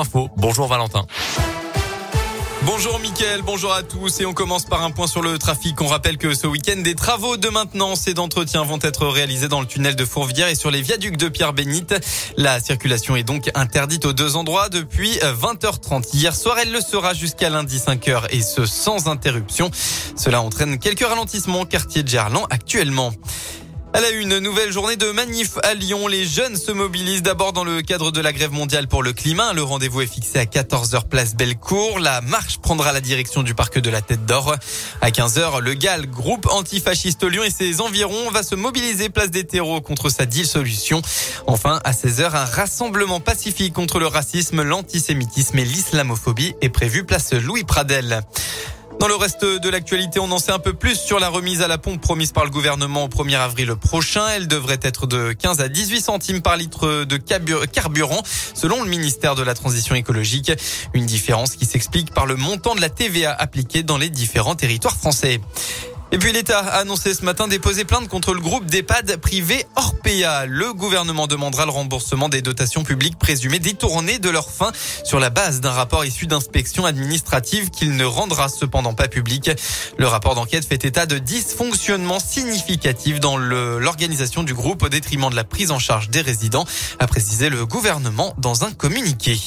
Info. Bonjour Valentin. Bonjour Mickaël, bonjour à tous et on commence par un point sur le trafic. On rappelle que ce week-end, des travaux de maintenance et d'entretien vont être réalisés dans le tunnel de Fourvière et sur les viaducs de Pierre-Bénite. La circulation est donc interdite aux deux endroits depuis 20h30. Hier soir, elle le sera jusqu'à lundi 5h et ce sans interruption. Cela entraîne quelques ralentissements au quartier de Gerland actuellement. Elle a une nouvelle journée de manif à Lyon. Les jeunes se mobilisent d'abord dans le cadre de la grève mondiale pour le climat. Le rendez-vous est fixé à 14h place Bellecour. La marche prendra la direction du parc de la Tête d'Or. À 15h, le GAL, groupe antifasciste Lyon et ses environs, va se mobiliser place des terreaux contre sa dissolution. Enfin, à 16h, un rassemblement pacifique contre le racisme, l'antisémitisme et l'islamophobie est prévu place Louis Pradel. Dans le reste de l'actualité, on en sait un peu plus sur la remise à la pompe promise par le gouvernement au 1er avril prochain. Elle devrait être de 15 à 18 centimes par litre de carburant, selon le ministère de la Transition écologique. Une différence qui s'explique par le montant de la TVA appliquée dans les différents territoires français. Et puis l'État a annoncé ce matin déposer plainte contre le groupe d'EHPAD privé Orpea. Le gouvernement demandera le remboursement des dotations publiques présumées détournées de leur fin sur la base d'un rapport issu d'inspection administrative qu'il ne rendra cependant pas public. Le rapport d'enquête fait état de dysfonctionnements significatifs dans l'organisation du groupe au détriment de la prise en charge des résidents, a précisé le gouvernement dans un communiqué.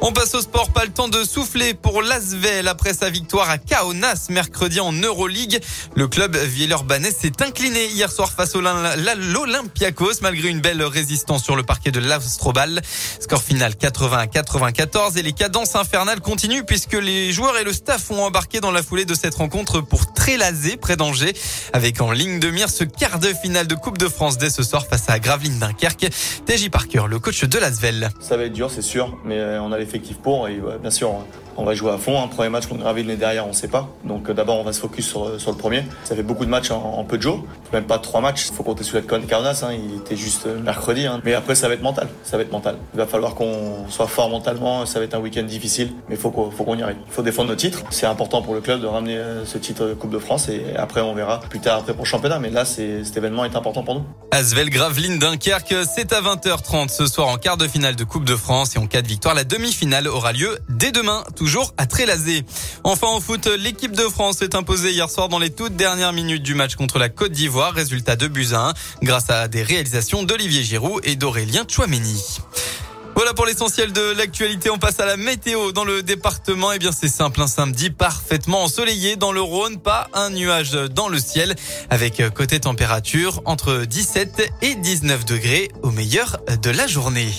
On passe au sport, pas le temps de souffler pour l'Asvel après sa victoire à Kaunas mercredi en Euroleague. Le club villeurbanais s'est incliné hier soir face au l'Olympiakos malgré une belle résistance sur le parquet de l'Astrobal. Score final 80 à 94 et les cadences infernales continuent puisque les joueurs et le staff ont embarqué dans la foulée de cette rencontre pour Trélazé près d'Angers avec en ligne de mire ce quart de finale de Coupe de France dès ce soir face à Gravelines Dunkerque. TJ Parker, le coach de l'Asvel. Ça va être dur, c'est sûr, mais on a effectif pour et bien sûr on va jouer à fond. Un premier match contre Gravelines et derrière, on ne sait pas. Donc euh, d'abord, on va se focus sur, euh, sur, le premier. Ça fait beaucoup de matchs en, peu de jours. Même pas trois matchs. Il faut compter sur la Carnas. Hein. Il était juste euh, mercredi. Hein. Mais après, ça va être mental. Ça va être mental. Il va falloir qu'on soit fort mentalement. Ça va être un week-end difficile. Mais il faut qu'on y arrive. Il faut défendre nos titres. C'est important pour le club de ramener ce titre Coupe de France. Et après, on verra plus tard après pour le championnat. Mais là, cet événement est important pour nous. Asvel Gravelines Dunkerque, c'est à 20h30 ce soir en quart de finale de Coupe de France. Et en cas de victoire, la demi-finale aura lieu dès demain. À Trélazé. Enfin en foot, l'équipe de France s'est imposée hier soir dans les toutes dernières minutes du match contre la Côte d'Ivoire. Résultat de buts 1 grâce à des réalisations d'Olivier Giroud et d'Aurélien Chouameni. Voilà pour l'essentiel de l'actualité. On passe à la météo dans le département. Eh bien, c'est simple. Un samedi parfaitement ensoleillé dans le Rhône. Pas un nuage dans le ciel avec côté température entre 17 et 19 degrés au meilleur de la journée.